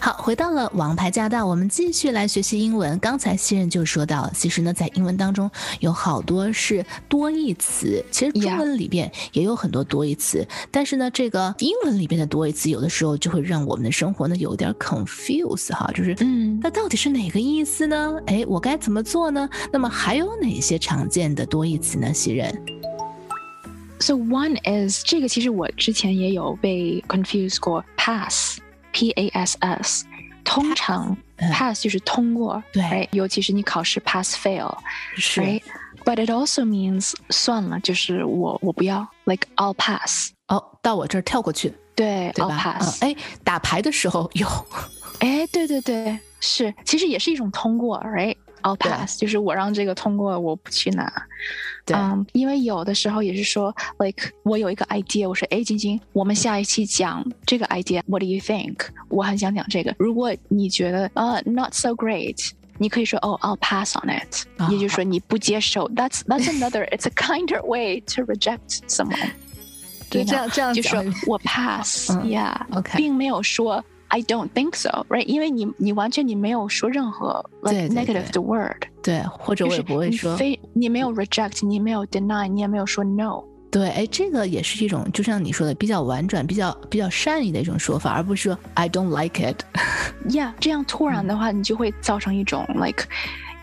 好，回到了王牌驾到，我们继续来学习英文。刚才新人就说到，其实呢，在英文当中有好多是多义词，其实中文里边也有很多多义词，但是呢，这个英文里边的多义词有的时候就会让我们的生活呢有点 confuse 哈，就是嗯，那到底是哪个意思呢？哎，我该怎么做呢？那么还有哪些常见的多义词呢？新人？So one is 这个其实我之前也有被 confuse 过，pass。P A S S，通常 pass 就是通过，对，尤其是你考试 pass fail，是，But it also means 算了，就是我我不要，like I'll pass，哦，到我这儿跳过去，对，I'll pass，哎，打牌的时候有，哎，对对对，是，其实也是一种通过，right？I'll pass，就是我让这个通过，我不去拿。嗯，因为有的时候也是说，like 我有一个 idea，我说，哎，晶晶，我们下一期讲这个 idea，What do you think？我很想讲这个。如果你觉得呃 not so great，你可以说，哦，I'll pass on it，也就是说你不接受。That's that's another，it's a kinder way to reject someone。对，这样这样就说我 pass，yeah，OK，并没有说。I don't think so, right？因为你你完全你没有说任何 like negative 的 word，对，或者我也不会说，非你没有 reject，你没有 deny，你也没有说 no。对，哎，这个也是一种，就像你说的，比较婉转、比较比较善意的一种说法，而不是说 I don't like it。Yeah，这样突然的话，你就会造成一种 like。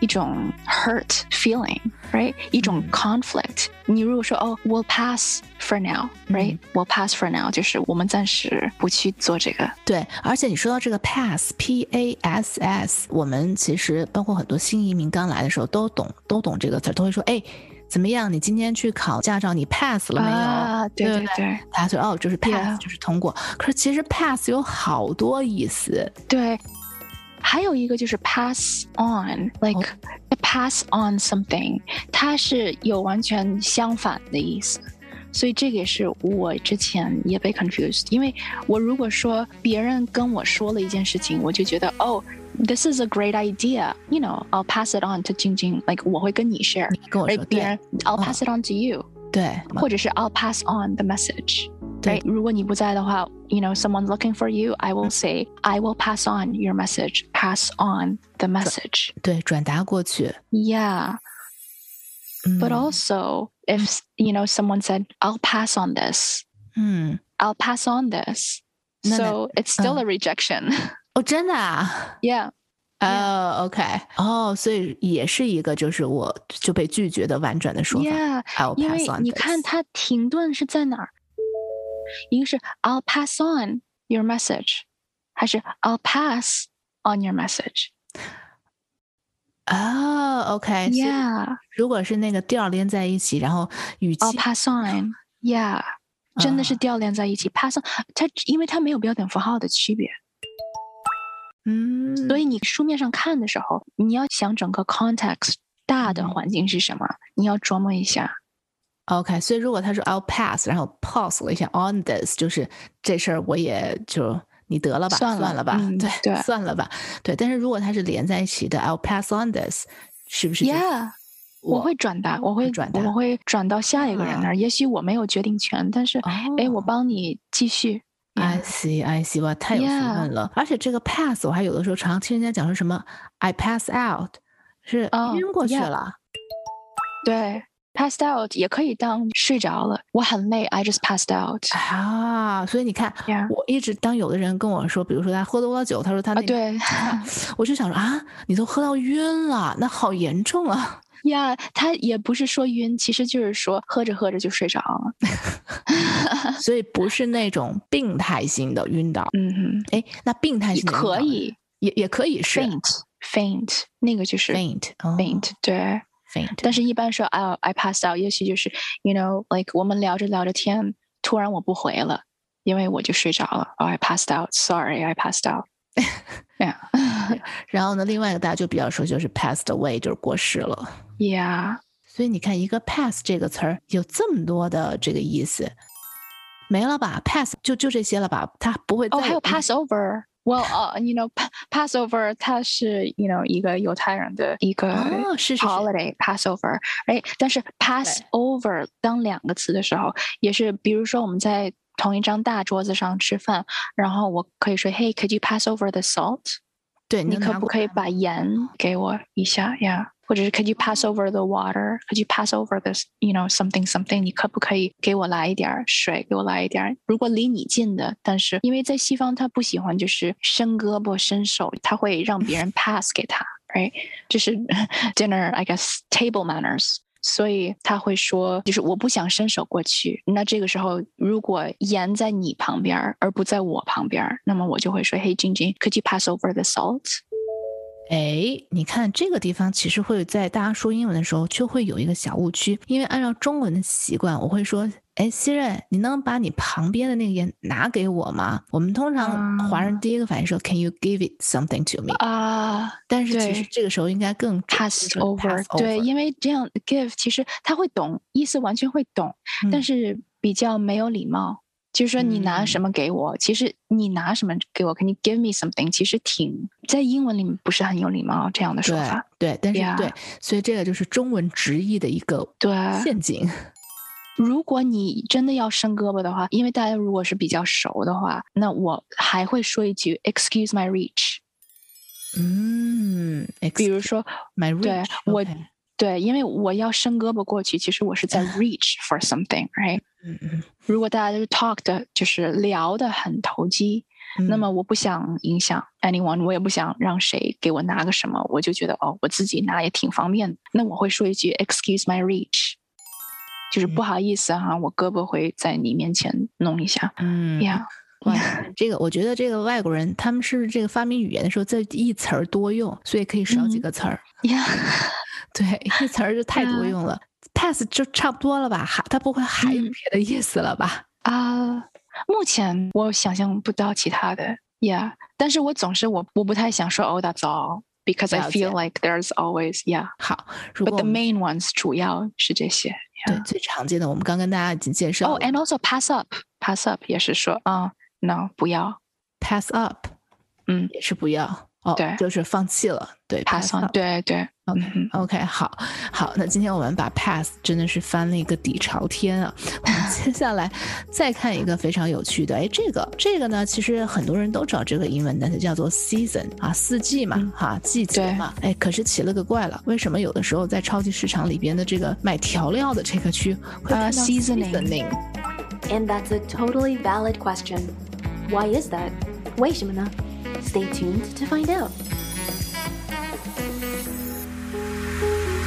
一种 hurt feeling，right？一种 conflict。你如果说哦，we'll pass for now，right？we'll pass for now，就是我们暂时不去做这个。对，而且你说到这个 pass，p a s s，我们其实包括很多新移民刚来的时候都懂，都懂这个词，都会说，哎，怎么样？你今天去考驾照，你 pass 了没有？啊，对对对，他说哦，就是 pass，就是通过。可是其实 pass 有好多意思。对。还有一个就是 pass on，like pass on something，它是有完全相反的意思，所以这个也是我之前也被 confused，因为我如果说别人跟我说了一件事情，我就觉得哦，this is a great idea，you know，I'll pass it on to 晶晶，like 我会跟你 share，跟我说，别人 I'll pass it on to you，对，或者是 I'll pass on the message。 对，如果你不在的话，you know someone's looking for you, I will say I will pass on your message, pass on the message. 对，转达过去。Yeah. But also, if you know someone said, "I'll pass on this," 嗯，I'll pass on this, so it's still a rejection. 哦，真的啊？Yeah. 哦，OK，哦，所以也是一个就是我就被拒绝的婉转的说法。Yeah，因为你看它停顿是在哪儿？ 一个是 I'll pass on your message，还是 I'll pass on your message？哦，OK，Yeah，如果是那个调连在一起，然后语气 I'll pass on，Yeah，真的是调连在一起，pass on，它因为它没有标点符号的区别。嗯，所以你书面上看的时候，你要想整个 context 大的环境是什么，你要琢磨一下。OK，所以如果他说 I'll pass，然后 pause 了一下 on this，就是这事儿我也就你得了吧，算了吧，对对，算了吧，对。但是如果它是连在一起的，I'll pass on this，是不是？Yeah，我会转达，我会转达，我会转到下一个人那儿。也许我没有决定权，但是哎，我帮你继续。I see，I see，哇，太有学问了。而且这个 pass，我还有的时候常听人家讲说什么 I pass out，是晕过去了。对。Passed out 也可以当睡着了，我很累，I just passed out 啊。所以你看，我一直当有的人跟我说，比如说他喝多了酒，他说他那对，我就想说啊，你都喝到晕了，那好严重啊。呀，他也不是说晕，其实就是说喝着喝着就睡着了，所以不是那种病态性的晕倒。嗯哼，哎，那病态性可以，也也可以是 faint，faint 那个就是 faint，faint 对。但是，一般说，I I passed out，也许就是，you know，like 我们聊着聊着天，突然我不回了，因为我就睡着了。Oh, I passed out，sorry，I passed out。Yeah。然后呢，另外一个大家就比较熟，就是 passed away，就是过世了。Yeah。所以你看，一个 pass 这个词儿有这么多的这个意思，没了吧？pass 就就这些了吧？它不会。哦，还有 pass over。Well, uh, you know, Passover 它是 you know 一个犹太人的一个 holiday Passover，哎，但是 Passover 当两个词的时候，也是比如说我们在同一张大桌子上吃饭，然后我可以说，Hey, could you pass over the salt？对，你可不可以把盐给我一下呀？ 或者是 Could you pass over the water? Could you pass over this? You know something something？你可不可以给我来一点水？给我来一点。如果离你近的，但是因为在西方他不喜欢就是伸胳膊伸手，他会让别人 pass 给他，right？这是 dinner I guess table manners。所以他会说，就是我不想伸手过去。那这个时候，如果盐在你旁边而不在我旁边，那么我就会说：“Hey，晶晶，Could you pass over the salt？” 哎，你看这个地方，其实会在大家说英文的时候，就会有一个小误区。因为按照中文的习惯，我会说：“哎，希任，你能把你旁边的那个烟拿给我吗？”我们通常华人第一个反应说：“Can you give it something to me？” 啊，但是其实这个时候应该更 pass over。对，因为这样 give 其实他会懂意思，完全会懂，但是比较没有礼貌。就是说，你拿什么给我？其实你拿什么给我？Can you give me something？其实挺在英文里面不是很有礼貌这样的说法。对，但是对，所以这个就是中文直译的一个对陷阱。如果你真的要伸胳膊的话，因为大家如果是比较熟的话，那我还会说一句 “Excuse my reach”。嗯，比如说 my reach，对我。对，因为我要伸胳膊过去，其实我是在 reach for something，right？嗯嗯。如果大家都 talk 的，就是聊的很投机，那么我不想影响 anyone，我也不想让谁给我拿个什么，我就觉得哦，我自己拿也挺方便的。那我会说一句 excuse my reach，就是不好意思哈，我胳膊会在你面前弄一下。嗯呀，哇，这个我觉得这个外国人他们是这个发明语言的时候，这一词儿多用，所以可以少几个词儿。呀。对，一词儿就太多用了，pass 就差不多了吧？还他不会还有别的意思了吧？啊，目前我想象不到其他的，yeah。但是我总是我我不太想说 oh that's all because I feel like there's always yeah。好，but the main ones 主要是这些。对，最常见的我们刚跟大家已经介绍。哦，and also pass up，pass up 也是说啊，no 不要，pass up，嗯，也是不要。哦，对，就是放弃了，对，pass on，对对，OK，OK，好，好，那今天我们把 pass 真的是翻了一个底朝天啊。我们接下来再看一个非常有趣的，哎，这个这个呢，其实很多人都知道这个英文单词叫做 season 啊，四季嘛，哈，季节嘛，哎，可是奇了个怪了，为什么有的时候在超级市场里边的这个买调料的这个区会看到 seasoning？And that's a totally valid question. Why is that? 为什么呢？Stay tuned to find out.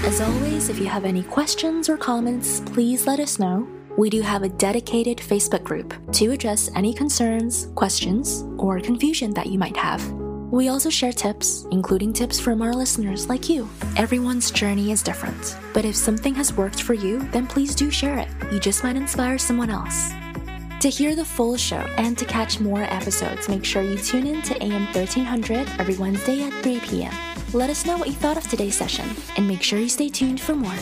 As always, if you have any questions or comments, please let us know. We do have a dedicated Facebook group to address any concerns, questions, or confusion that you might have. We also share tips, including tips from our listeners like you. Everyone's journey is different, but if something has worked for you, then please do share it. You just might inspire someone else. To hear the full show and to catch more episodes, make sure you tune in to AM 1300 every Wednesday at 3 p.m. Let us know what you thought of today's session and make sure you stay tuned for more.